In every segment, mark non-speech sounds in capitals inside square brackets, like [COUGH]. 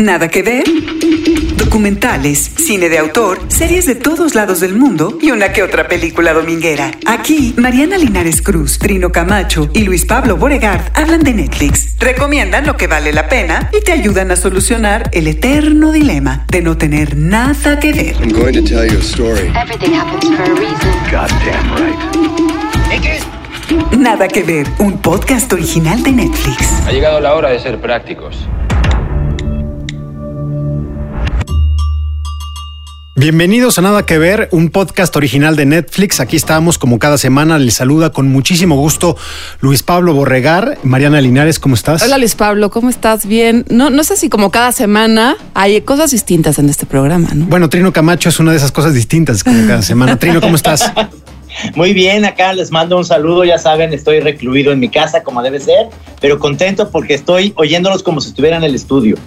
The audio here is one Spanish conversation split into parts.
Nada que ver. Documentales, cine de autor, series de todos lados del mundo y una que otra película dominguera. Aquí, Mariana Linares Cruz, Trino Camacho y Luis Pablo Boregard hablan de Netflix, recomiendan lo que vale la pena y te ayudan a solucionar el eterno dilema de no tener nada que ver. I'm going to tell you a story. Everything happens for a reason. Goddamn right. Nada que ver, un podcast original de Netflix. Ha llegado la hora de ser prácticos. Bienvenidos a Nada que Ver, un podcast original de Netflix. Aquí estamos como cada semana. Les saluda con muchísimo gusto Luis Pablo Borregar. Mariana Linares, ¿cómo estás? Hola Luis Pablo, ¿cómo estás? Bien. No, no sé si como cada semana hay cosas distintas en este programa, ¿no? Bueno, Trino Camacho es una de esas cosas distintas como cada semana. Trino, ¿cómo estás? [LAUGHS] Muy bien, acá les mando un saludo, ya saben, estoy recluido en mi casa como debe ser, pero contento porque estoy oyéndolos como si estuviera en el estudio.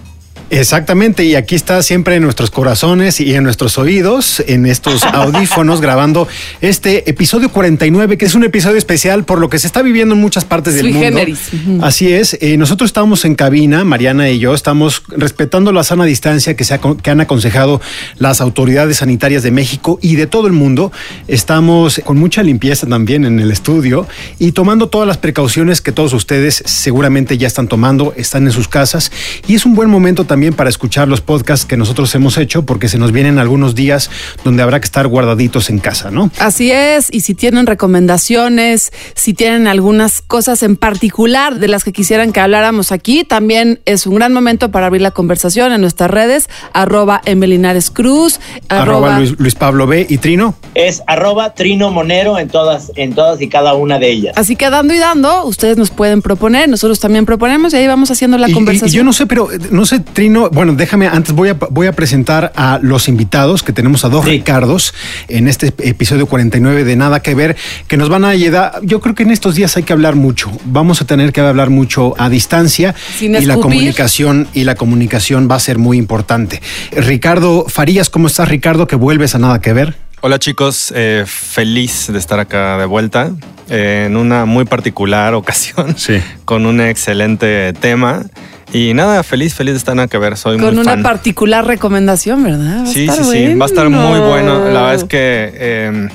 Exactamente, y aquí está siempre en nuestros corazones y en nuestros oídos, en estos [LAUGHS] audífonos, grabando este episodio 49, que es un episodio especial por lo que se está viviendo en muchas partes del Sui mundo. generis. Así es, eh, nosotros estamos en cabina, Mariana y yo, estamos respetando la sana distancia que, se ha- que han aconsejado las autoridades sanitarias de México y de todo el mundo. Estamos con mucha limpieza también en el estudio y tomando todas las precauciones que todos ustedes seguramente ya están tomando, están en sus casas. Y es un buen momento también para escuchar los podcasts que nosotros hemos hecho, porque se nos vienen algunos días donde habrá que estar guardaditos en casa, ¿no? Así es, y si tienen recomendaciones, si tienen algunas cosas en particular de las que quisieran que habláramos aquí, también es un gran momento para abrir la conversación en nuestras redes, arroba Emelinares Cruz, Arroba Luis, Luis Pablo B y Trino. Es arroba Trino Monero en todas, en todas y cada una de ellas. Así que dando y dando, ustedes nos pueden proponer, nosotros también proponemos y ahí vamos haciendo la Y- conversación. Y, yo no sé, pero no sé, Trino, bueno, déjame, antes voy a, voy a presentar a los invitados, que tenemos a dos Sí. Ricardos en este episodio 49 de Nada que Ver, que nos van a ayudar. Yo creo que en estos días hay que hablar mucho. Vamos a tener que hablar mucho a distancia Sin y la comunicación y la comunicación va a ser muy importante. Ricardo Farías, ¿cómo estás, Ricardo? Que vuelves a Nada que Ver. Hola chicos, eh, feliz de estar acá de vuelta eh, en una muy particular ocasión Sí. [LAUGHS] con un excelente tema y nada, feliz, feliz de estar acá que ver, soy Con muy una fan. particular recomendación, ¿verdad? Va a Sí, estar sí, sí, va a estar muy bueno. La verdad es que eh,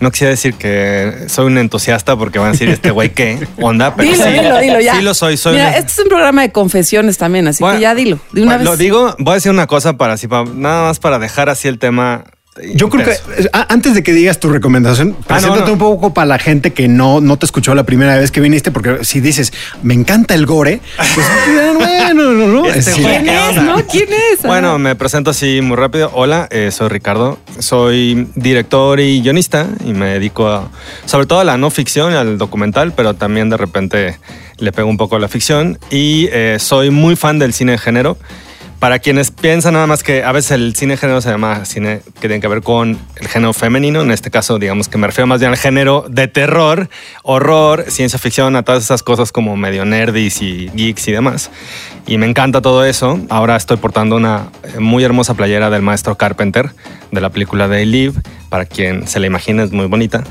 no quisiera decir que soy un entusiasta porque van a decir este güey qué onda, pero Dilo, sí, dilo, dilo ya. sí lo soy, soy Mira, un- este es un programa de confesiones también, así Bueno, que ya dilo, de una bueno, Lo vez. digo, voy a decir una cosa para así, para- nada más para dejar así el tema. Yo creo que antes de que digas tu recomendación, Ah, no, preséntate no. un poco para la gente que no, no te escuchó la primera vez que viniste, porque si dices, me encanta el gore, pues bueno, no, no. Este ¿Quién ¿qué es? ¿No? ¿Quién es? Bueno, me presento así muy rápido. Hola, eh, soy Ricardo. Soy director y guionista y me dedico a, sobre todo a la no ficción y al documental, pero también de repente le pego un poco a la ficción. Y eh, soy muy fan del cine de género. Para quienes piensan nada más que a veces el cine género se llama cine que tiene que ver con el género femenino, en este caso digamos que me refiero más bien al género de terror, horror, ciencia ficción, a todas esas cosas como medio nerdis y geeks y demás. Y me encanta todo eso. Ahora estoy portando una eh, muy hermosa playera del maestro Carpenter de la película They Live. Para quien se la imagine, es muy bonita.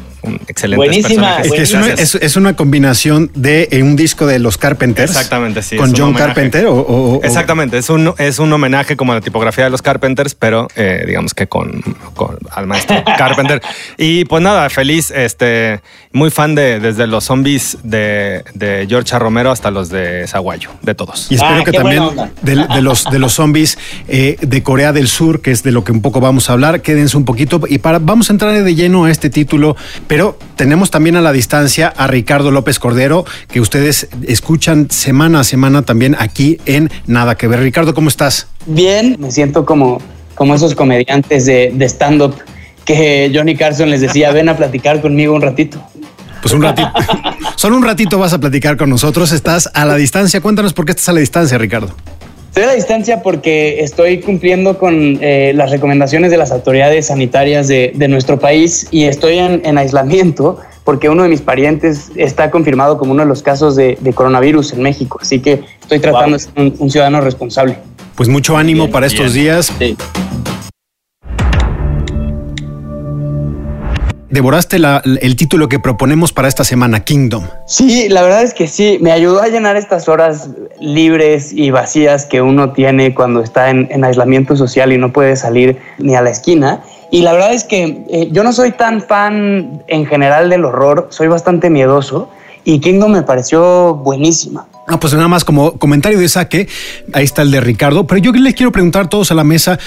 Excelente Buenísima, Es que es una, es, es una combinación de eh, un disco de los Carpenters. Exactamente, sí, Con John homenaje. Carpenter o, o- Exactamente, es un, es un homenaje como a la tipografía de los Carpenters, pero eh, digamos que con, con- al maestro [LAUGHS] Carpenter. Y pues nada, feliz, este, muy fan de desde los zombies de, de George. Romero hasta los de Zaguayo, de todos. Y espero Ah, que también de, de los, de los zombies eh, de Corea del Sur, que es de lo que un poco vamos a hablar, quédense un poquito y para, vamos a entrar de lleno a este título, pero tenemos también a la distancia a Ricardo López Cordero, que ustedes escuchan semana a semana también aquí en Nada que ver. Ricardo, ¿cómo estás? Bien, me siento como, como esos comediantes de, de stand-up que Johnny Carson les decía, ven a platicar conmigo un ratito. Pues un ratito, [LAUGHS] solo un ratito vas a platicar con nosotros, estás a la distancia, cuéntanos por qué estás a la distancia, Ricardo. Estoy a la distancia porque estoy cumpliendo con eh, las recomendaciones de las autoridades sanitarias de, de nuestro país y estoy en, en aislamiento porque uno de mis parientes está confirmado como uno de los casos de, de coronavirus en México. Así que estoy tratando Wow. de ser un, un ciudadano responsable. Pues mucho ánimo Bien, para estos bien. días. Sí. Devoraste la- el título que proponemos para esta semana, Kingdom. Sí, la verdad es que sí, me ayudó a llenar estas horas libres y vacías que uno tiene cuando está en, en aislamiento social y no puede salir ni a la esquina. Y la verdad es que eh, yo no soy tan fan en general del horror, soy bastante miedoso y Kingdom me pareció buenísima. Ah, pues nada más como comentario de saque, ahí está el de Ricardo, pero yo les quiero preguntar a todos a la mesa.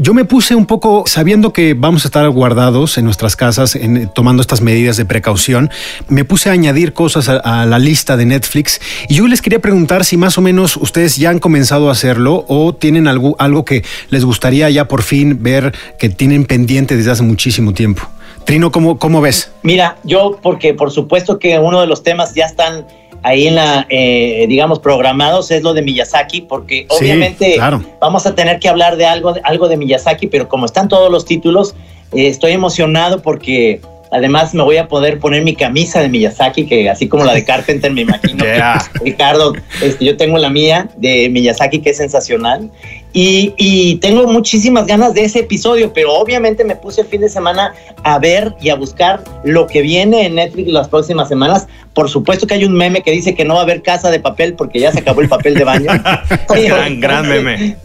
Yo me puse un poco, sabiendo que vamos a estar guardados en nuestras casas, en- tomando estas medidas de precaución, me puse a añadir cosas a, a la lista de Netflix y yo les quería preguntar si más o menos ustedes ya han comenzado a hacerlo o tienen algo, algo que les gustaría ya por fin ver que tienen pendiente desde hace muchísimo tiempo. Trino, ¿cómo, cómo ves? Mira, yo porque por supuesto que uno de los temas ya están ahí en la, eh, digamos, programados es lo de Miyazaki, porque Sí, obviamente claro. vamos a tener que hablar de algo, algo de Miyazaki, pero como están todos los títulos, eh, estoy emocionado porque además me voy a poder poner mi camisa de Miyazaki, que así como la de Carpenter, me imagino. [LAUGHS] Yeah. Ricardo, este, yo tengo la mía de Miyazaki, que es sensacional. Y, y tengo muchísimas ganas de ese episodio, pero obviamente me puse el fin de semana a ver y a buscar lo que viene en Netflix las próximas semanas. Por supuesto que hay un meme que dice que no va a haber casa de papel porque ya se acabó el papel de baño. [LAUGHS] [LAUGHS] Gran, gran meme.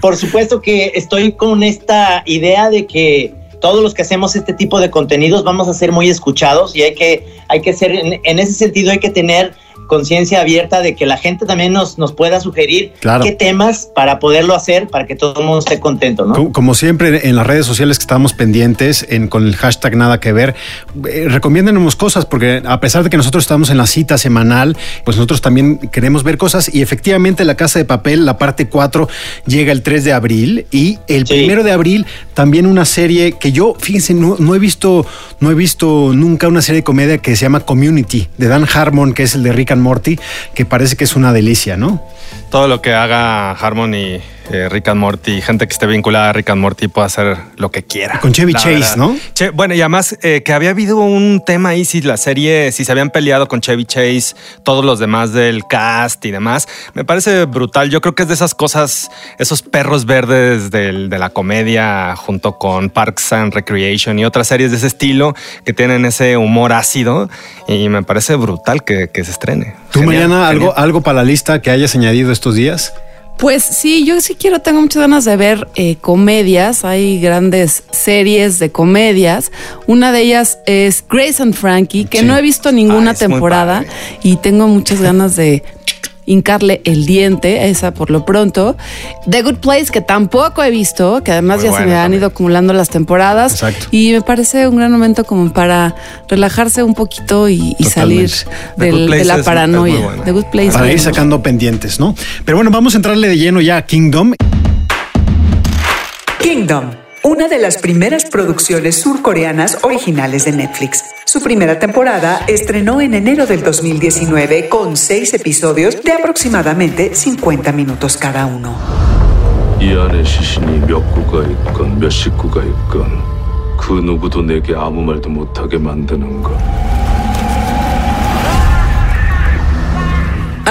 Por supuesto que estoy con esta idea de que todos los que hacemos este tipo de contenidos vamos a ser muy escuchados y hay que, hay que ser, en, en ese sentido hay que tener conciencia abierta de que la gente también nos, nos pueda sugerir Claro. qué temas para poderlo hacer, para que todo el mundo esté contento, ¿no? Co- Como siempre en las redes sociales que estamos pendientes en, con el hashtag nada que ver, eh, recomiéndenos cosas porque a pesar de que nosotros estamos en la cita semanal, pues nosotros también queremos ver cosas y efectivamente La Casa de Papel, la parte 4, llega el 3 de abril y el Sí. primero de abril también una serie que yo, fíjense, no, no he visto, no he visto nunca una serie de comedia que se llama Community de Dan Harmon, que es el de Rick Morty, que parece que es una delicia, ¿no? Todo lo que haga Harmony, eh, Rick and Morty, gente que esté vinculada a Rick and Morty puede hacer lo que quiera. Con Chevy Chase, verdad. ¿no? Che- bueno, y además eh, que había habido un tema ahí, si la serie, si se habían peleado con Chevy Chase, todos los demás del cast y demás, me parece brutal. Yo creo que es de esas cosas, esos perros verdes del- de la comedia junto con Parks and Recreation y otras series de ese estilo que tienen ese humor ácido y me parece brutal que, que se estrene. ¿Tú, Genial, Mariana, algo, algo para la lista que hayas añadido estos días? Pues sí, yo sí quiero, tengo muchas ganas de ver eh, comedias. Hay grandes series de comedias. Una de ellas es Grace and Frankie, que Sí. no he visto ninguna Ah, temporada y tengo muchas ganas de hincarle el diente, esa por lo pronto. The Good Place, que tampoco he visto, que además Muy ya se me han también. ido acumulando las temporadas. Exacto. Y me parece un gran momento como para relajarse un poquito y, y salir del- de la es- es muy paranoia. buena. The Good Place. para ir bueno. sacando pendientes, ¿no? Pero bueno, vamos a entrarle de lleno ya a Kingdom. Kingdom, una de las primeras producciones surcoreanas originales de Netflix. Su primera temporada estrenó en enero del 2019 con seis episodios de aproximadamente 50 minutos cada uno.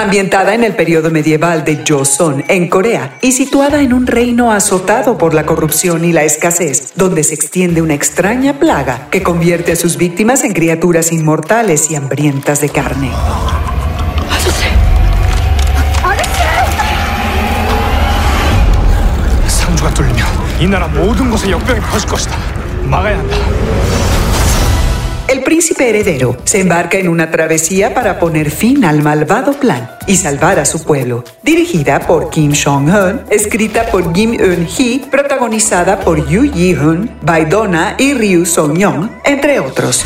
Ambientada en el periodo medieval de Joseon, en Corea, y situada en un reino azotado por la corrupción y la escasez, donde se extiende una extraña plaga que convierte a sus víctimas en criaturas inmortales y hambrientas de carne. El príncipe heredero se embarca en una travesía para poner fin al malvado plan y salvar a su pueblo. Dirigida por Kim Jong-un, escrita por Kim Eun-hee, protagonizada por Yu Yi-hun, Baidona y Ryu Song-young, entre otros.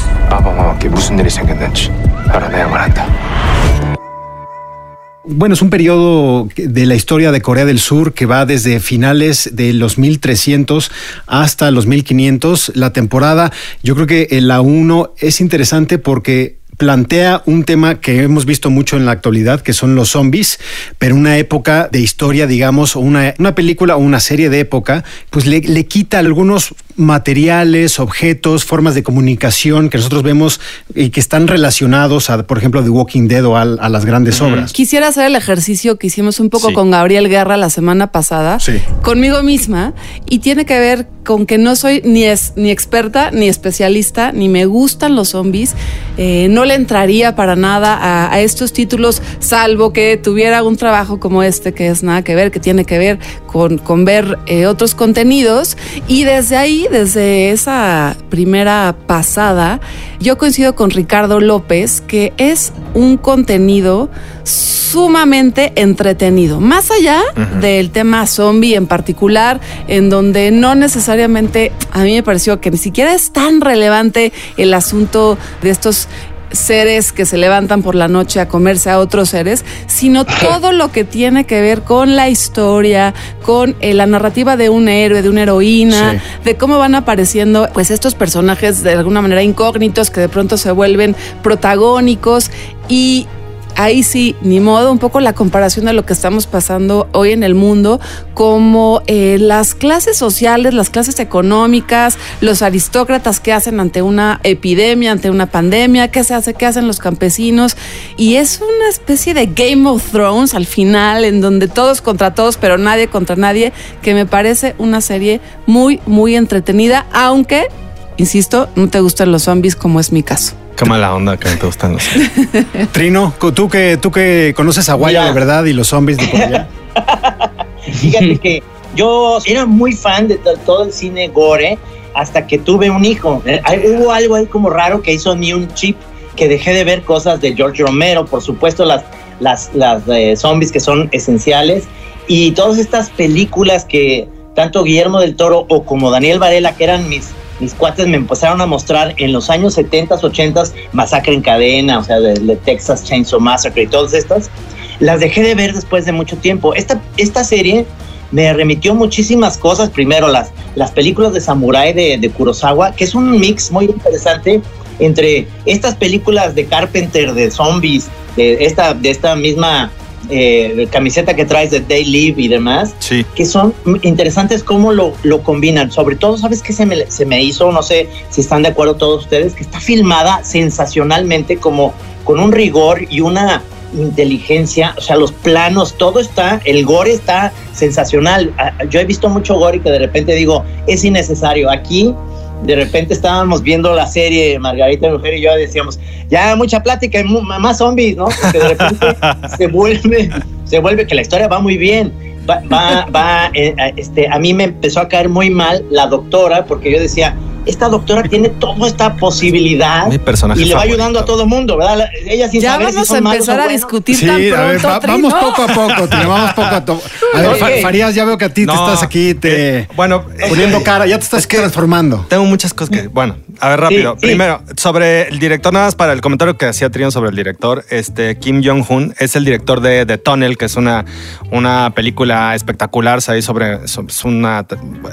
Bueno, es un periodo de la historia de Corea del Sur que va desde finales de los 1300 hasta los 1500. La temporada, yo creo que la 1 es interesante porque plantea un tema que hemos visto mucho en la actualidad, que son los zombies, pero una época de historia, digamos, o una, una película o una serie de época, pues le, le quita algunos materiales, objetos, formas de comunicación que nosotros vemos y que están relacionados a, por ejemplo, The Walking Dead o a, a las grandes obras. Quisiera hacer el ejercicio que hicimos un poco Sí. con Gabriel Guerra la semana pasada, Sí. conmigo misma, y tiene que ver con que no soy ni, es, ni experta, ni especialista, ni me gustan los zombies. Eh, no le entraría para nada a, a estos títulos, salvo que tuviera un trabajo como este, que es nada que ver, que tiene que ver con, con ver eh, otros contenidos. Y desde ahí, desde esa primera pasada, yo coincido con Ricardo López, que es un contenido sumamente entretenido. Más allá del tema zombie en particular, en donde no necesariamente, a mí me pareció que ni siquiera es tan relevante el asunto de estos seres que se levantan por la noche a comerse a otros seres, sino [LAUGHS] todo lo que tiene que ver con la historia, con eh, la narrativa de un héroe, de una heroína, Sí. de cómo van apareciendo pues estos personajes de alguna manera incógnitos que de pronto se vuelven protagónicos y ahí sí, ni modo, un poco la comparación de lo que estamos pasando hoy en el mundo, como eh, las clases sociales, las clases económicas, los aristócratas que hacen ante una epidemia, ante una pandemia, qué se hace, qué hacen los campesinos. Y es una especie de Game of Thrones al final, en donde todos contra todos, pero nadie contra nadie, que me parece una serie muy, muy entretenida, aunque, insisto, no te gustan los zombies como es mi caso. Qué mala onda que te gustan los. [LAUGHS] Trino, tú que, tú que conoces a Guaya de verdad y los zombies de por allá. [LAUGHS] Fíjate que yo era muy fan de to- todo el cine gore hasta que tuve un hijo. Eh, Hubo algo ahí como raro que hizo mí un chip que dejé de ver cosas de George Romero, por supuesto las, las, las eh, zombies que son esenciales y todas estas películas que tanto Guillermo del Toro o como Daniel Varela, que eran mis, mis cuates, me empezaron a mostrar en los años 70s, 80s, Masacre en Cadena, o sea, de, de Texas Chainsaw Massacre y todas estas, las dejé de ver después de mucho tiempo. Esta, esta serie me remitió muchísimas cosas. Primero, las, las películas de Samurai de, de Kurosawa, que es un mix muy interesante entre estas películas de Carpenter, de zombies, de esta, de esta misma eh, camiseta que traes de Day Live y demás, Sí. que son interesantes cómo lo, lo combinan. Sobre todo, ¿sabes qué se me, se me hizo? No sé si están de acuerdo todos ustedes, que está filmada sensacionalmente como con un rigor y una inteligencia, o sea, los planos, todo está, el gore está sensacional. Ah, Yo he visto mucho gore y que de repente digo, es innecesario. Aquí, de repente estábamos viendo la serie Margarita mi mujer y yo decíamos, ya mucha plática y más zombies, ¿no? Porque de repente [LAUGHS] se vuelve, se vuelve que la historia va muy bien. Va, va, va, eh, este, a mí me empezó a caer muy mal la doctora porque yo decía, esta doctora tiene toda esta posibilidad Mi personaje y le va favorito. ayudando a todo mundo, ¿verdad? La- Ella sin Ya saber vamos si a son malos empezar a discutir Sí, tan a ver, pronto, va- Trino. vamos poco a poco, Trino, vamos [LAUGHS] poco a poco. A ver, Farías, ya veo que a ti te estás aquí te eh, bueno, poniendo eh, cara, ya te estás transformando. Tengo muchas cosas que. Bueno, a ver, rápido. sí. Primero, sobre el director, nada más para el comentario que hacía Trino sobre el director. Este Kim Jong-un es el director de The Tunnel, que es una, una película espectacular ahí sobre, sobre- es una,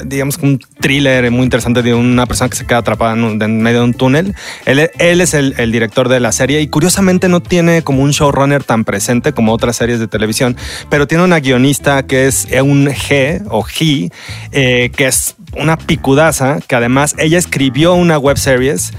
digamos, que un thriller muy interesante de una persona que se queda atrapada en, medio de un túnel. Él, él es el, el director de la serie y curiosamente no tiene como un showrunner tan presente como otras series de televisión, pero tiene una guionista que es un G o G, eh, que es una picudaza, que además ella escribió una web series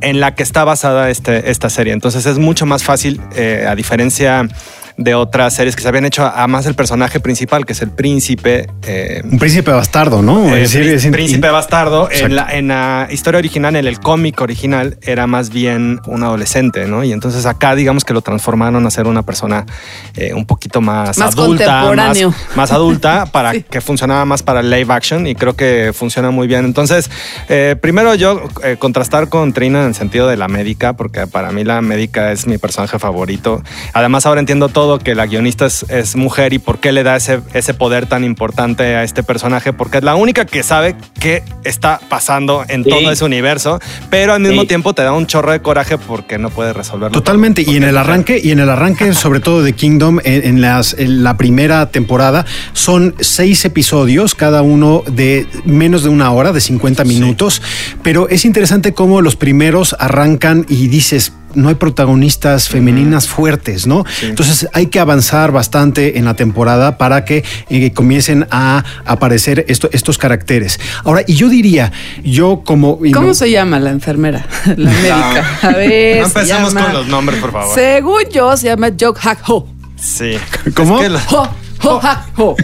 en la que está basada este, esta serie. Entonces es mucho más fácil, eh, a diferencia de otras series que se habían hecho a, a más el personaje principal, que es el príncipe. eh, Un príncipe bastardo, ¿no? eh, Es decir, es príncipe in- bastardo. En la, en la historia original, en el cómic original, era más bien un adolescente, ¿no? Y entonces acá, digamos que lo transformaron a ser una persona eh, un poquito más, Más adulta, más, adulta, [LAUGHS] para Sí. que funcionaba más para el live action y creo que funciona muy bien. Entonces, eh, primero yo eh, contrastar con Trina en el sentido de la médica, porque para mí la médica es mi personaje favorito. Además, ahora entiendo todo que la guionista es, es mujer y por qué le da ese, ese poder tan importante a este personaje, porque es la única que sabe qué está pasando en Sí. todo ese universo, pero al mismo Sí. tiempo te da un chorro de coraje porque no puede resolverlo. Totalmente. todo. Y en el arranque, y en el arranque, sobre todo de Kingdom, en, en las, en la primera temporada, son seis episodios, cada uno de menos de una hora, de 50 minutos. Pero es interesante cómo los primeros arrancan y dices, no hay protagonistas femeninas fuertes, ¿no? Entonces hay que avanzar bastante en la temporada para que eh, comiencen a aparecer esto- estos caracteres. Ahora, y yo diría, yo como... ¿Cómo no- se llama la enfermera? [LAUGHS] La médica. A ver. No llama- con los nombres, por favor. Según yo, se llama Jok Hak Ho. Sí. ¿Cómo? Es que lo- Ho, Ho Hak [LAUGHS] Ho.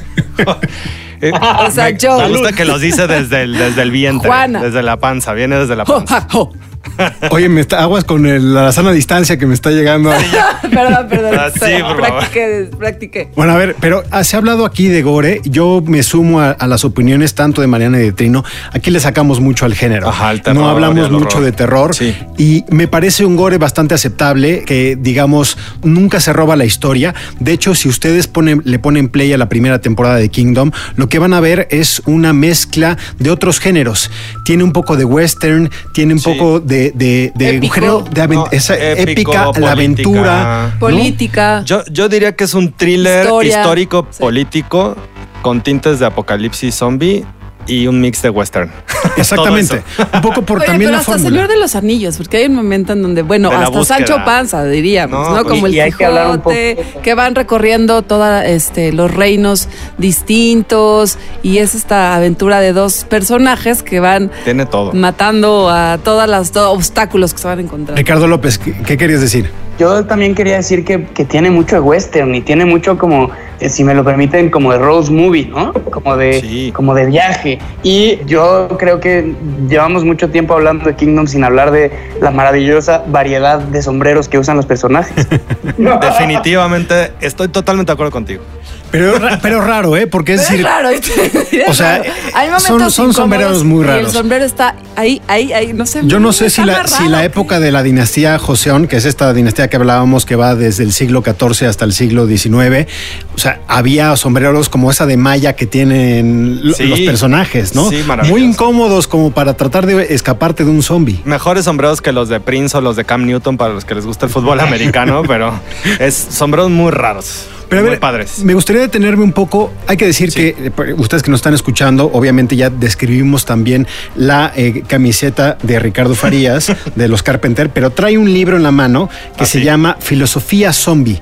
eh, O sea, me, yo- me gusta que los dice desde el, desde el vientre, Juana. desde la panza, viene desde la Ho panza. Hak Ho. [LAUGHS] Oye, me está, aguas con el- la sana distancia que me está llegando. [LAUGHS] perdón, perdón. Ah, sí, por favor. practiqué, practiqué. Bueno, a ver, pero ah, se ha hablado aquí de gore. Yo me sumo a, a las opiniones tanto de Mariana y de Trino. Aquí le sacamos mucho al género. Ajá, terror no hablamos mucho de terror. Sí. Y me parece un gore bastante aceptable que, digamos, nunca se roba la historia. De hecho, si ustedes ponen, le ponen play a la primera temporada de Kingdom, lo que van a ver es una mezcla de otros géneros. Tiene un poco de western, tiene un Sí. poco de, de, de Épico. género de aven- No, esa épico, épica, la política. aventura. ¿no? Política. Yo, yo diría que es un thriller Historia. histórico Sí. político con tintes de apocalipsis zombie y un mix de western. [LAUGHS] Exactamente. Un poco por Oye, también pero la hasta fórmula. Señor de los Anillos, porque hay un momento en donde, bueno, hasta búsqueda. Sancho Panza, diríamos, No, ¿no? Como y- el y que Quijote, que van recorriendo todos este, los reinos distintos y es esta aventura de dos personajes que van Tiene todo. matando a todas las do- obstáculos que se van encontrando. Ricardo López, ¿qué, qué querías decir? Yo también quería decir que, que tiene mucho de western y tiene mucho como, eh, si me lo permiten, como de road movie, ¿no? Como de, Sí. como de viaje. Y yo creo que llevamos mucho tiempo hablando de Kingdom sin hablar de la maravillosa variedad de sombreros que usan los personajes. [LAUGHS] [LAUGHS] Definitivamente estoy totalmente de acuerdo contigo. Pero, pero raro, ¿eh? Porque es Es decir, raro, ¿viste? [LAUGHS] o sea, Hay son- son sombreros muy y raros. el sombrero está ahí, ahí, ahí, no sé. yo no sé si la, si raro la época de la dinastía Joseón, que es esta dinastía que hablábamos que va desde el siglo XIV hasta el siglo XIX, o sea, había sombreros como esa de malla que tienen Sí. los personajes, ¿no? Sí, maravilloso. Muy incómodos como para tratar de escaparte de un zombie. Mejores sombreros que los de Prince o los de Cam Newton para los que les gusta el fútbol [LAUGHS] americano, pero es sombreros muy raros. Pero a ver, padres. me gustaría detenerme un poco. Hay que decir Sí. que eh, ustedes que nos están escuchando, obviamente ya describimos también la eh, camiseta de Ricardo [LAUGHS] Farías, de los Carpenter, pero trae un libro en la mano que Ah, se sí. llama Filosofía Zombie.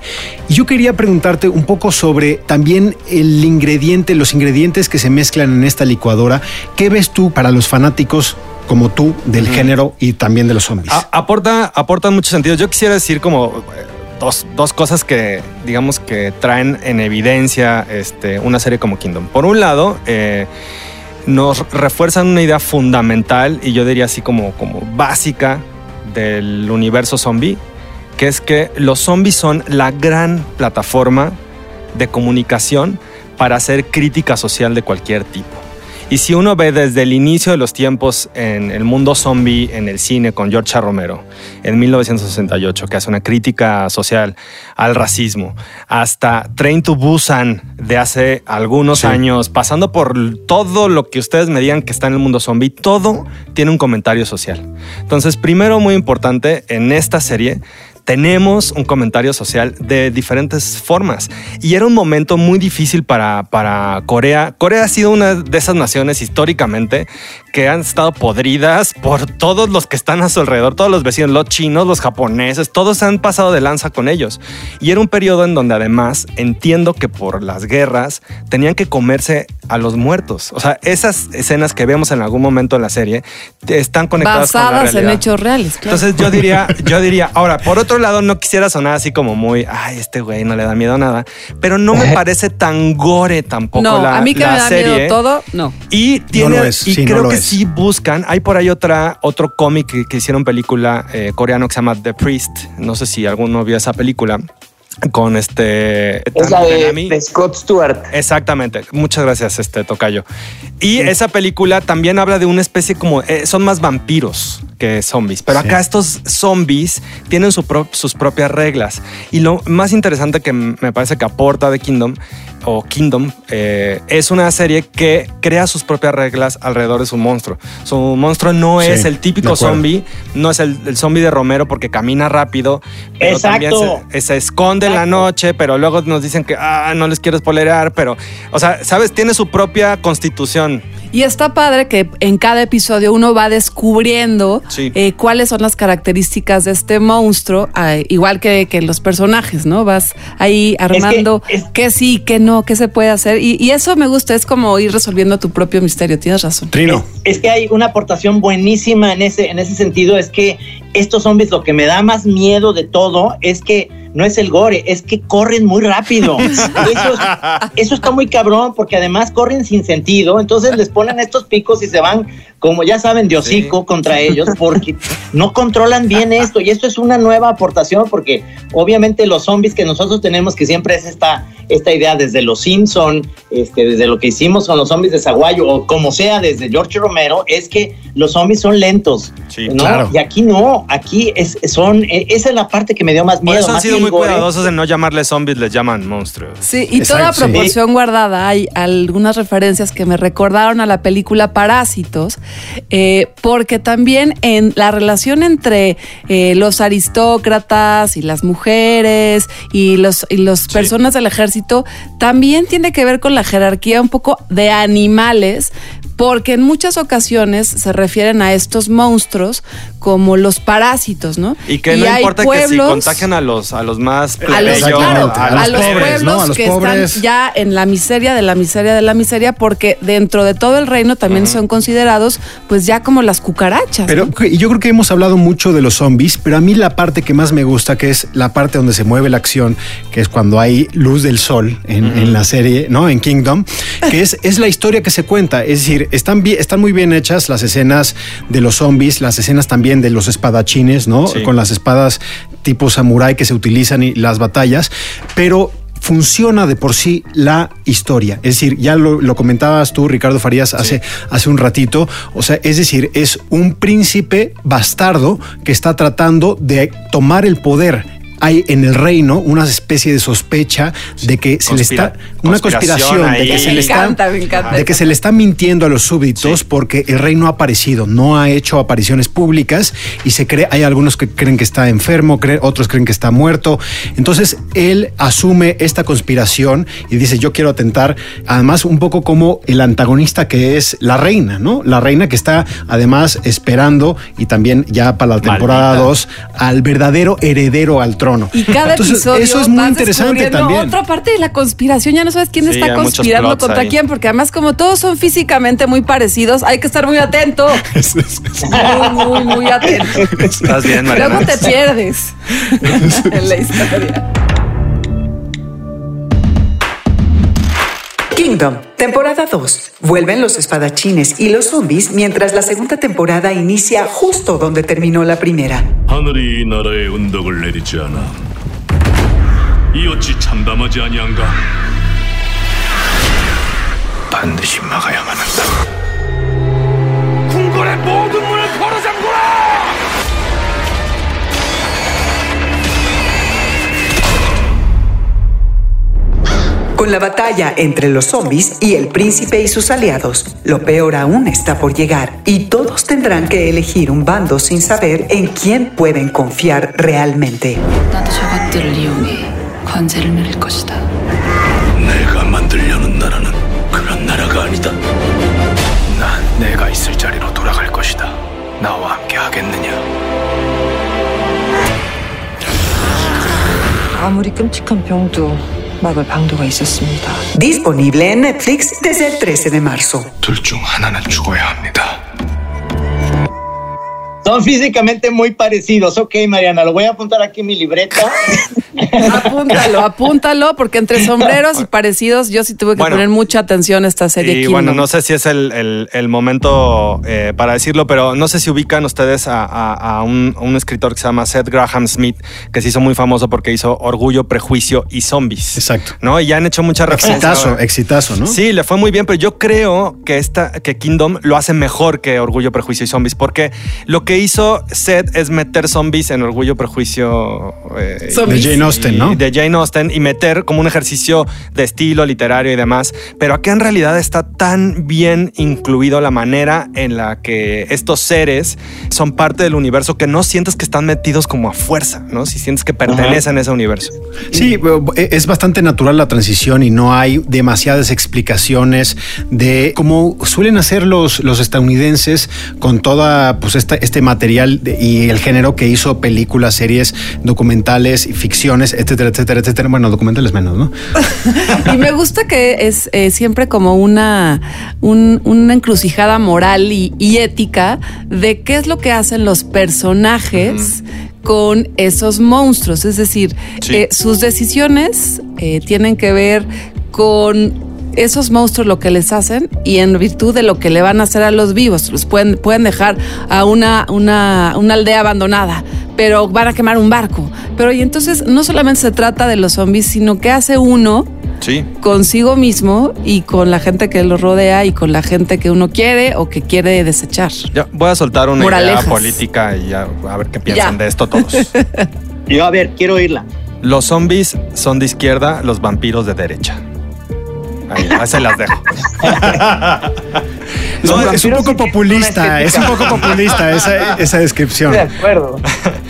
Y yo quería preguntarte un poco sobre también el ingrediente, los ingredientes que se mezclan en esta licuadora. ¿Qué ves tú para los fanáticos? como tú del género y también de los zombies. A- aporta, aporta mucho sentido. Yo quisiera decir como dos, dos cosas que digamos que traen en evidencia este, una serie como Kingdom. Por un lado, eh, nos refuerzan una idea fundamental y yo diría así como, como básica del universo zombie, que es que los zombies son la gran plataforma de comunicación para hacer crítica social de cualquier tipo. Y si uno ve desde el inicio de los tiempos en el mundo zombie en el cine con George. Romero en 1968, que hace una crítica social al racismo, hasta Train to Busan de hace algunos Sí. años, pasando por todo lo que ustedes me digan que está en el mundo zombie, todo tiene un comentario social. Entonces, primero, muy importante, en esta serie tenemos un comentario social de diferentes formas. Y era un momento muy difícil para, para Corea. Corea ha sido una de esas naciones históricamente que han estado podridas por todos los que están a su alrededor, todos los vecinos, los chinos, los japoneses, todos han pasado de lanza con ellos. Y era un periodo en donde además entiendo que por las guerras tenían que comerse a los muertos. O sea, esas escenas que vemos en algún momento en la serie están conectadas con la Basadas en hechos reales. claro. Entonces yo diría, yo diría, ahora, por otro lado, no quisiera sonar así como muy, ay, este güey no le da miedo a nada, pero no me parece tan gore tampoco no, la, a mí que la me da serie. miedo todo, no. Y tiene, lo es, y sí, no creo lo que es. sí buscan. Hay por ahí otra, otro cómic que, que hicieron película eh, coreano que se llama The Priest. No sé si alguno vio esa película con este. Es la de, de Scott Stewart. Exactamente. Muchas gracias, este Tocayo. Y esa película también habla de una especie como eh, son más vampiros que zombies, pero Sí. acá estos zombies tienen su pro- sus propias reglas. Y lo más interesante que me parece que aporta de Kingdom o Kingdom eh, es una serie que crea sus propias reglas alrededor de su monstruo. Su monstruo no Sí, es el de típico zombie, no es el, el zombie de Romero porque camina rápido, pero también se esconde en la noche, pero luego nos dicen que ah, no les quiero spoilerar, pero, o sea, sabes, tiene su propia constitución. Y está padre que en cada episodio uno va descubriendo Sí. eh, cuáles son las características de este monstruo, ah, igual que, que los personajes, ¿no? Vas ahí armando es- qué sí, qué no, qué se puede hacer. Y, y eso me gusta, es como ir resolviendo tu propio misterio, tienes razón. Trino. Es que hay una aportación buenísima en ese, en ese sentido, es que estos zombies lo que me da más miedo de todo es que no es el gore, es que corren muy rápido. [LAUGHS] Eso, eso está muy cabrón porque además corren sin sentido, entonces les ponen estos picos y se van, como ya saben, de hocico contra [LAUGHS] ellos porque no controlan bien esto y esto es una nueva aportación porque obviamente los zombies que nosotros tenemos que siempre es esta, esta idea desde los Simpson, este, desde lo que hicimos con los zombies de Zaguayo o como sea desde George Romero, es que los zombies son lentos. Sí, ¿no? claro. Y aquí no, aquí es, son, eh, esa es la parte que me dio más Por miedo. eso han más sido muy gore. cuidadosos en no llamarles zombies, les llaman monstruos. Sí, y Exacto, toda sí. proporción guardada. Hay algunas referencias que me recordaron a la película Parásitos, eh, porque también en la relación entre eh, los aristócratas y las mujeres y los, y los personas del ejército también tiene que ver con la jerarquía un poco de animales. Porque en muchas ocasiones se refieren a estos monstruos como los parásitos, ¿no? Y que no importa que si contagian a los, a los más a los, plebeyos, claro, a a los pobres, pueblos ¿no? A los que pobres. están ya en la miseria de la miseria de la miseria, porque dentro de todo el reino también son considerados, pues ya como las cucarachas. Pero ¿no? y yo creo que hemos hablado mucho de los zombies, pero a mí la parte que más me gusta, que es la parte donde se mueve la acción, que es cuando hay luz del sol en, en la serie, ¿no? En Kingdom, que es, es la historia que se cuenta. Es decir, están, bien- están muy bien hechas las escenas de los zombies, las escenas también de los espadachines, ¿no? Sí. Con las espadas tipo samurái que se utilizan y las batallas, pero funciona de por sí la historia. Es decir, ya lo, lo comentabas tú, Ricardo Farías, hace, hace un ratito. O sea, es decir, es un príncipe bastardo que está tratando de tomar el poder. Hay en el reino una especie de sospecha de que se le está una conspiración conspiración de que se Me le está encanta, me encanta. de que se le está mintiendo a los súbditos porque el rey no ha aparecido, no ha hecho apariciones públicas y se cree, hay algunos que creen que está enfermo, creen- otros creen que está muerto. Entonces él asume esta conspiración y dice yo quiero atentar, además un poco como el antagonista que es la reina, ¿no? La reina que está además esperando y también ya para la temporada Maldita. 2 al verdadero heredero al trono. Y cada Entonces, episodio eso es muy vas interesante también. Otra parte de la conspiración, ya no sabes quién Sí, está conspirando contra ahí. quién, porque además como todos son físicamente muy parecidos, hay que estar muy atento. [LAUGHS] Muy, muy, muy atento. Estás bien, Mariana. Luego te pierdes [LAUGHS] en la historia. Kingdom, temporada 2. Vuelven los espadachines y los zombies mientras la segunda temporada inicia justo donde terminó la primera. Con la batalla entre los zombies y el príncipe y sus aliados, lo peor aún está por llegar y todos tendrán que elegir un bando sin saber en quién pueden confiar realmente. 나도 저것들을 이용해 관제를 누릴 것이다. 내가 만들려는 나라는 그런 나라가 아니다 난 내가 있을 자리로 돌아갈 것이다 나와 함께 하겠느냐 아무리 끔찍한 병도 막을 방도가 있었습니다. Disponible en Netflix desde el 13 de marzo. 둘 중 하나는 죽어야 합니다 Son físicamente muy parecidos. Ok, Mariana, lo voy a apuntar aquí en mi libreta. Apúntalo, apúntalo, porque entre sombreros y parecidos yo sí tuve que Bueno. poner mucha atención a esta serie. Y Kingdom. bueno, no sé si es el, el- el momento eh, para decirlo, pero no sé si ubican ustedes a, a- a un, a un escritor que se llama Seth Graham Smith, que se hizo muy famoso porque hizo Orgullo, Prejuicio y Zombies. Exacto. ¿No? Y ya han hecho muchas referencias. Exitazo, exitazo, ¿no? Sí, le fue muy bien, pero yo creo que esta, que Kingdom lo hace mejor que Orgullo, Prejuicio y Zombies, porque lo que hizo Seth es meter zombies en Orgullo, Prejuicio eh. De Jane Austen, ¿no? De Jane Austen y meter como un ejercicio de estilo literario y demás. Pero acá en realidad está tan bien incluido la manera en la que estos seres son parte del universo que no sientes que están metidos como a fuerza, ¿no? Si sientes que pertenecen a ese universo. Sí, eh, es bastante natural la transición y no hay demasiadas explicaciones de cómo suelen hacer los, los estadounidenses con toda pues esta, este material de- y el género que hizo películas, series, documentales, ficciones, etcétera, etcétera, etcétera. Bueno, documentales menos, ¿no? [LAUGHS] Y me gusta que es eh, siempre como una, un- una encrucijada moral y, y ética de qué es lo que hacen los personajes con esos monstruos. Es decir, eh, sus decisiones eh, tienen que ver con esos monstruos lo que les hacen y en virtud de lo que le van a hacer a los vivos. Los pueden, pueden dejar a una, una, una aldea abandonada, pero van a quemar un barco. Pero y entonces no solamente se trata de los zombies, sino que hace uno Sí. consigo mismo y con la gente que lo rodea y con la gente que uno quiere o que quiere desechar. Ya voy a soltar una Moralejas. idea política y ya a ver qué piensan Ya. de esto todos. [LAUGHS] Yo, a ver, quiero oírla. Los zombies son de izquierda, los vampiros de derecha. Ahí, ahí se las dejo. [LAUGHS] No, es un poco populista, es un poco populista esa, esa descripción. Estoy de acuerdo.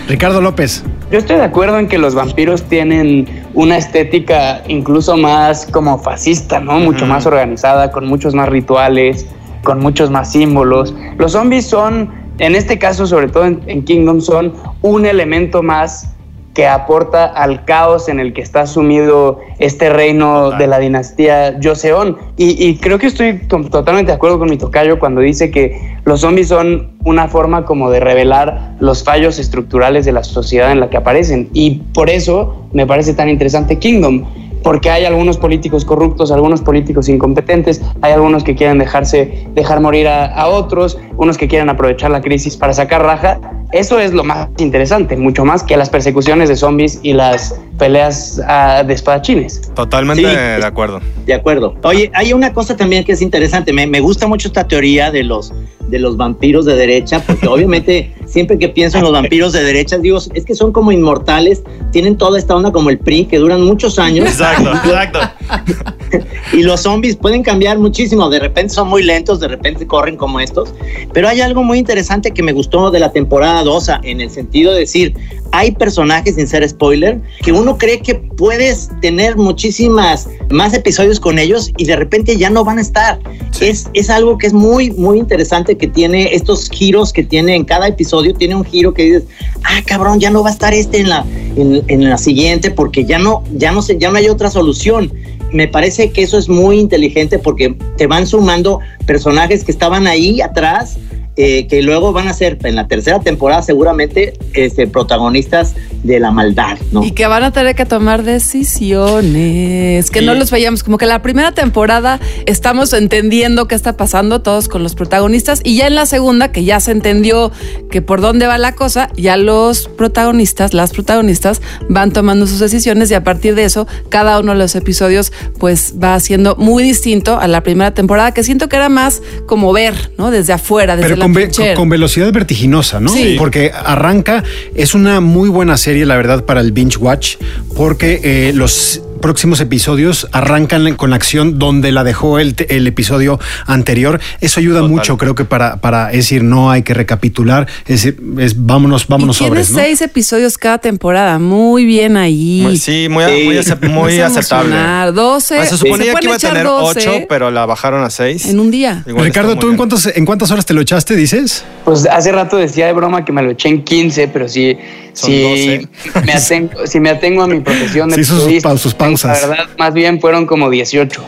Ricardo López. Yo estoy de acuerdo en que los vampiros tienen una estética incluso más como fascista, ¿no? Mucho más organizada, con muchos más rituales, con muchos más símbolos. Los zombies son, en este caso, sobre todo en, en Kingdom, son un elemento más que aporta al caos en el que está sumido este reino de la dinastía Joseon. Y, y creo que estoy totalmente de acuerdo con mi tocayo cuando dice que los zombies son una forma como de revelar los fallos estructurales de la sociedad en la que aparecen. Y por eso me parece tan interesante Kingdom, porque hay algunos políticos corruptos, algunos políticos incompetentes, hay algunos que quieren dejarse dejar morir a, a otros, unos que quieren aprovechar la crisis para sacar raja. Eso es lo más interesante, mucho más que las persecuciones de zombies y las peleas ah, de espadachines. Totalmente Sí. de acuerdo. De acuerdo. Oye, hay una cosa también que es interesante. Me, me gusta mucho esta teoría de los, de los vampiros de derecha, porque obviamente [LAUGHS] siempre que pienso en los vampiros de derecha, digo, es que son como inmortales, tienen toda esta onda como el PRI, que duran muchos años. Exacto, [LAUGHS] exacto. [LAUGHS] Y los zombies pueden cambiar muchísimo. De repente son muy lentos, de repente corren como estos. Pero hay algo muy interesante que me gustó de la temporada 2, en el sentido de decir, hay personajes, sin ser spoiler, que uno cree que puedes tener muchísimas más episodios con ellos y de repente ya no van a estar. Es, es algo que es muy, muy interesante que tiene estos giros que tiene en cada episodio. Tiene un giro que dices, ah, cabrón, ya no va a estar este en la, en, en la siguiente porque ya no, ya no sé, ya no hay otra solución me parece que eso es muy inteligente porque te van sumando personajes que estaban ahí atrás, eh, que luego van a ser en la tercera temporada seguramente este, protagonistas de la maldad, ¿no? Y que van a tener que tomar decisiones, que no los veíamos, como que la primera temporada estamos entendiendo qué está pasando todos con los protagonistas y ya en la segunda, que ya se entendió que por dónde va la cosa, ya los protagonistas, las protagonistas van tomando sus decisiones y a partir de eso, cada uno de los episodios pues va siendo muy distinto a la primera temporada, que siento que era más como ver, ¿no? Desde afuera, desde Pero la con, ve- velocidad vertiginosa, ¿no? Sí. Porque arranca, es una muy buena serie, la verdad, para el binge watch, porque eh, los próximos episodios arrancan con la acción donde la dejó el, te- el episodio anterior. Eso ayuda mucho, creo que para, para es decir, no hay que recapitular, es decir, es vámonos, vámonos y tiene sobres, ¿no? seis episodios cada temporada, muy bien ahí. Muy- sí, muy, Sí. muy, acep- aceptable. emocionar. 12. Ah, se suponía que iba a tener 12 8, pero la bajaron a 6. en un día. Ricardo, ¿tú en cuántas, en cuántas horas te lo echaste, dices? Pues hace rato decía de broma que me lo eché en 15, pero sí, Son sí me atengo, si me atengo a mi profesión de Sí, sus pau- sus pausas. La verdad, más bien fueron como 18.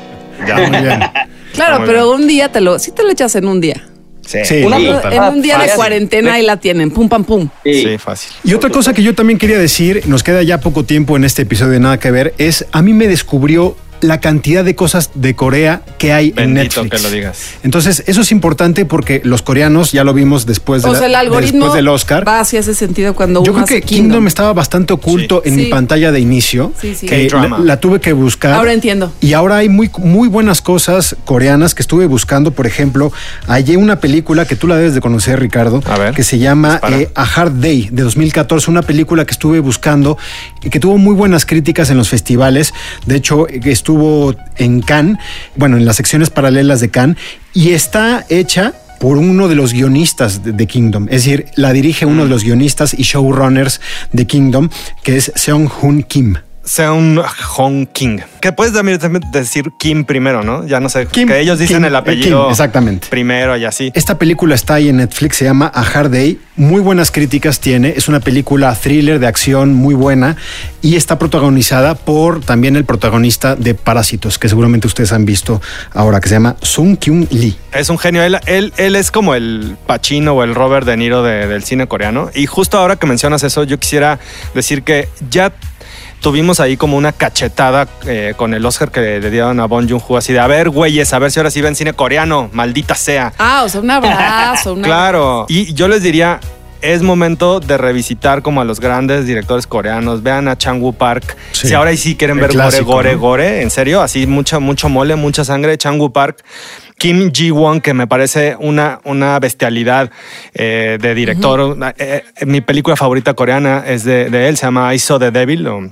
Ya, Muy bien. [LAUGHS] Claro, muy pero un día te lo, sí te lo echas en un día. Sí, Sí. Una- sí, En un día de cuarentena ahí la tienen, pum pam pum. Sí. Sí, fácil. Y otra cosa que yo también quería decir, nos queda ya poco tiempo en este episodio de Nada que ver, es a mí me descubrió la cantidad de cosas de Corea que hay en Netflix. que lo digas. Entonces, eso es importante porque los coreanos, ya lo vimos después, de O la- sea, el algoritmo después del Oscar. va hacia ese sentido cuando Yo uno creo que hace Kingdom. estaba bastante oculto en Sí. mi pantalla de inicio. Sí, sí. que la, la tuve que buscar. Ahora entiendo. Y ahora hay muy, muy buenas cosas coreanas que estuve buscando. Por ejemplo, hallé una película que tú la debes de conocer, Ricardo, A ver, que se llama eh, A Hard Day de 2014. Una película que estuve buscando y que tuvo muy buenas críticas en los festivales. De hecho, eh, estuvo en Cannes, bueno, en las secciones paralelas de Cannes, y está hecha por uno de los guionistas de, Kingdom. Es decir, la dirige uno Mm. de los guionistas y showrunners de Kingdom, que es Seong Hoon Kim. Sea un Hong King. Que puedes también decir Kim primero, ¿no? Ya no sé. Kim, que ellos dicen Kim, el eh, apellido Kim, exactamente. primero y así. Esta película está ahí en Netflix, se llama A Hard Day. Muy buenas críticas tiene. Es una película thriller de acción muy buena y está protagonizada por también el protagonista de Parásitos, que seguramente ustedes han visto ahora, que se llama Sung Kyung Lee. Es un genio. Él, él, él es como el Pacino o el Robert De Niro de- del cine coreano. Y justo ahora que mencionas eso, yo quisiera decir que ya tuvimos ahí como una cachetada eh, con el Oscar que le dieron a Bon Joon-ho así de, a ver, güeyes, a ver si ahora sí ven cine coreano, maldita sea. Ah, o sea, un abrazo. un Claro. Y yo les diría, es momento de revisitar como a los grandes directores coreanos. Vean a Chang-woo Park. Sí. Si ahora sí quieren ver clásico, gore, gore, ¿no? gore, en serio, así mucha, mucho mole, mucha sangre. Chang-woo Park. Kim Ji-won, que me parece una, una bestialidad eh, de director. Eh, eh, mi película favorita coreana es de, de él, se llama I Saw the Devil. o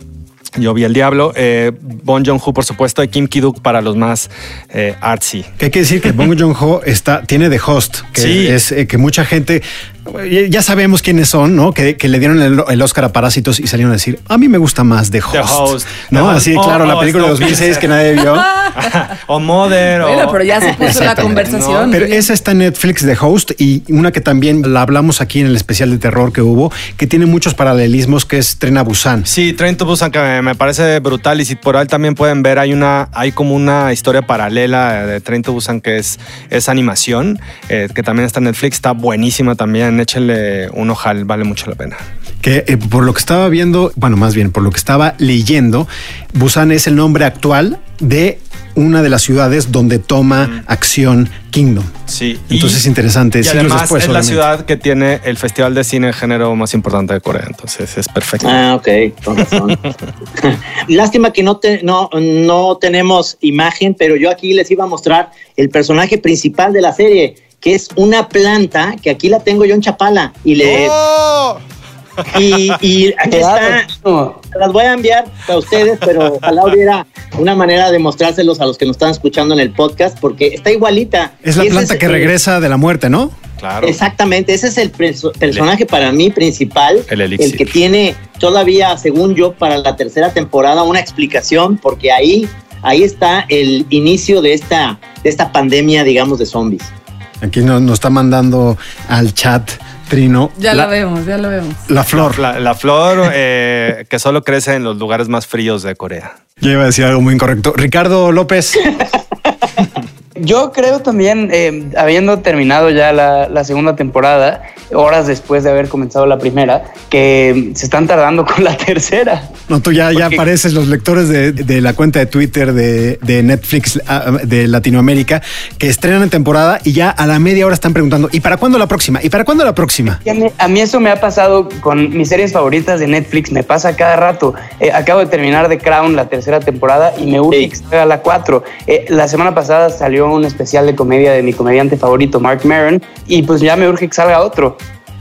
yo vi el diablo. Eh, bon Joon-ho, por supuesto, y Kim Ki-duk para los más eh, artsy. Que hay que decir que Bong Joon-ho está, tiene The Host, que Sí. es eh, que mucha gente, ya sabemos quiénes son, ¿no? Que, que le dieron el, el Oscar a Parásitos y salieron a decir, a mí me gusta más The Host. The Host. ¿No? The Host. Así, Oh, claro, la oh, película de Snow 2006 que nadie vio. [LAUGHS] o Mother. o- pero ya se puso la conversación. Pero esa está en Netflix de Host y una que también la hablamos aquí en el especial de terror que hubo, que tiene muchos paralelismos, que es Tren a Busan. Sí, Train to Busan que me, me parece brutal y si por ahí también pueden ver hay una hay como una historia paralela de Train to Busan que es, es animación eh, que también está en Netflix está buenísima también échenle un ojal vale mucho la pena. Que eh, por lo que estaba viendo, bueno, más bien por lo que estaba leyendo, Busan es el nombre actual de una de las ciudades donde toma acción Kingdom. Sí. Entonces es interesante. Y siglos además después, es la obviamente. ciudad que tiene el festival de cine de género más importante de Corea, entonces es perfecto. Ah, ok, con razón. [LAUGHS] Lástima que no, te- no, no tenemos imagen, pero yo aquí les iba a mostrar el personaje principal de la serie, que es una planta, que aquí la tengo yo en Chapala, y le... ¡Oh! Y, y aquí Claro, está, no. las voy a enviar a ustedes, pero ojalá hubiera una manera de mostrárselos a los que nos están escuchando en el podcast, porque está igualita. Es la Y planta que el- regresa de la muerte, ¿no? Claro. Exactamente, ese es el perso- personaje para mí principal, El elixir. que tiene todavía, según yo, para la tercera temporada una explicación, porque ahí, ahí está el inicio de esta, de esta pandemia, digamos, de zombies. Aquí nos, nos está mandando al chat Trino Ya la, lo vemos, ya lo vemos. la flor. La, la flor eh, que solo crece en los lugares más fríos de Corea. Yo iba a decir algo muy incorrecto. Ricardo López. [LAUGHS] Yo creo también, eh, habiendo terminado ya la, la segunda temporada, horas después de haber comenzado la primera, que se están tardando con la [LAUGHS] tercera. No, tú ya, ya apareces los lectores de, de la cuenta de Twitter de, de Netflix ah, de Latinoamérica que estrenan en temporada y ya a la media hora están preguntando ¿y para cuándo la próxima? ¿y para cuándo la próxima? A mí, a mí eso me ha pasado con mis series favoritas de Netflix, me pasa cada rato. Eh, acabo de terminar The Crown, la tercera temporada, y me urge Sí. que salga la 4. la semana pasada salió un especial de comedia de mi comediante favorito, Mark Maron, y pues ya me urge que salga otro.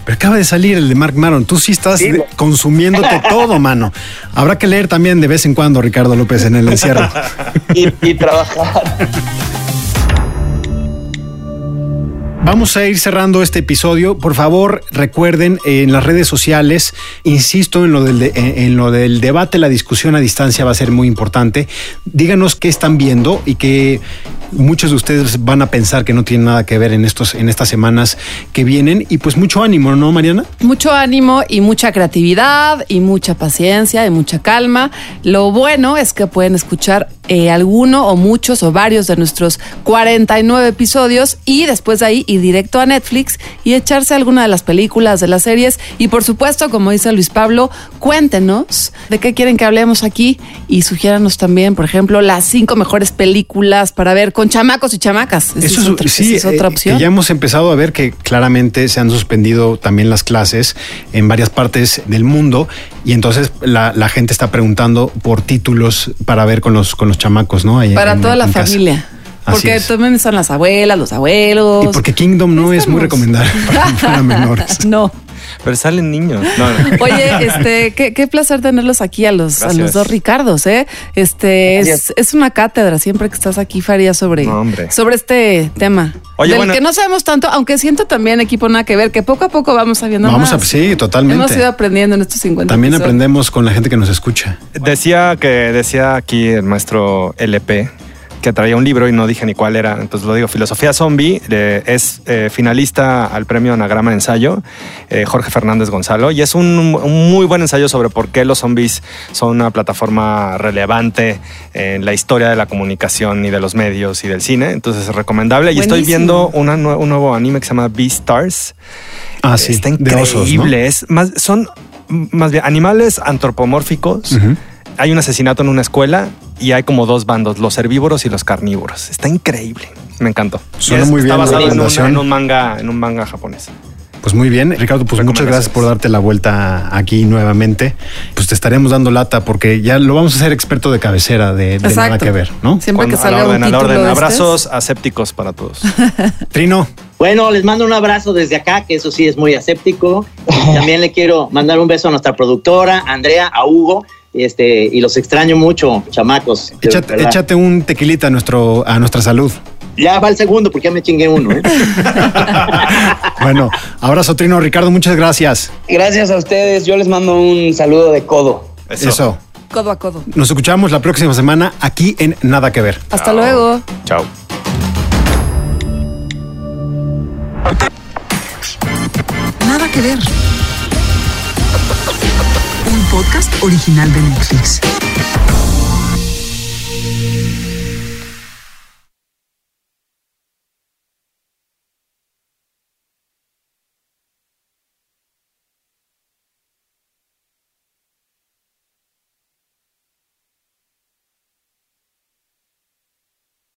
Pero acaba de salir el de Mark Maron. Tú sí estás Sí. consumiéndote [LAUGHS] todo, mano. Habrá que leer también de vez en cuando, Ricardo López, en el encierro. [LAUGHS] Y, y trabajar. [LAUGHS] Vamos a ir cerrando este episodio. Por favor, recuerden eh, en las redes sociales, insisto en lo, del de- en, lo del debate, la discusión a distancia va a ser muy importante. Díganos qué están viendo y que muchos de ustedes van a pensar que no tienen nada que ver en, estos, en estas semanas que vienen. Y pues mucho ánimo, ¿no, Mariana? Mucho ánimo y mucha creatividad y mucha paciencia y mucha calma. Lo bueno es que pueden escuchar eh, alguno o muchos o varios de nuestros 49 episodios y después de ahí ir directo a Netflix y echarse alguna de las películas, de las series. Y por supuesto, como dice Luis Pablo, cuéntenos de qué quieren que hablemos aquí y sugiéranos también, por ejemplo, las cinco mejores películas para ver con chamacos y chamacas. Eso es otra, sí, es otra eh, opción. que ya hemos empezado a ver que claramente se han suspendido también las clases en varias partes del mundo y entonces la, la gente está preguntando por títulos para ver con los, con los chamacos, ¿no? Ahí para en- toda la casa. Porque es. también son las abuelas, los abuelos. Y porque Kingdom no es muy recomendable [LAUGHS] para, para menores. [LAUGHS] No. Pero salen niños. No, no. [LAUGHS] Oye, este, qué, qué placer tenerlos aquí a los, a los dos Ricardos, ¿eh? Este es, es una cátedra siempre que estás aquí, Faria, sobre, No, sobre este tema. Oye, del bueno. que no sabemos tanto, aunque siento también, equipo, nada que ver, que poco a poco vamos sabiendo Vamos más. a, sí, totalmente. Hemos ido aprendiendo en estos 50 También episodios. aprendemos con la gente que nos escucha. Decía que decía aquí el maestro LP que traía un libro y no dije ni cuál era, entonces lo digo. Filosofía Zombie eh, es eh, finalista al premio Anagrama Ensayo, eh, Jorge Fernández Gonzalo, y es un, un muy buen ensayo sobre por qué los zombies son una plataforma relevante en la historia de la comunicación y de los medios y del cine. Entonces es recomendable. Y estoy Buenísimo. viendo una un nuevo anime que se llama Beastars. Ah, sí. Está increíble. osos, ¿no? Es más, son más bien animales antropomórficos. Ujú. Hay un asesinato en una escuela y hay como dos bandos, los herbívoros y los carnívoros. Está increíble. Me encantó. Suena es- muy bien Está la basado en un, en un manga, en un manga japonés. Pues muy bien, Ricardo, pues muchas gracias por darte la vuelta aquí nuevamente. Pues te estaremos dando lata porque ya lo vamos a hacer experto de cabecera de, de nada que ver, ¿no? Siempre que Cuando- a la salga un orden, a la título orden. Abrazos asépticos para todos. [LAUGHS] Trino, Bueno, les mando un abrazo desde acá, que eso sí es muy aséptico. También le quiero mandar un beso a nuestra productora, Andrea, a Hugo, este, y los extraño mucho, chamacos. échate un tequilita a, nuestro, a nuestra salud. Ya va el segundo, porque ya me chingué uno. ¿eh? [LAUGHS] Bueno, abrazo Trino, Ricardo, muchas gracias. Gracias a ustedes. Yo les mando un saludo de codo. Eso. Codo a codo. Nos escuchamos la próxima semana aquí en Nada que ver. Hasta luego. Chao. Nada que ver. Podcast original de Netflix.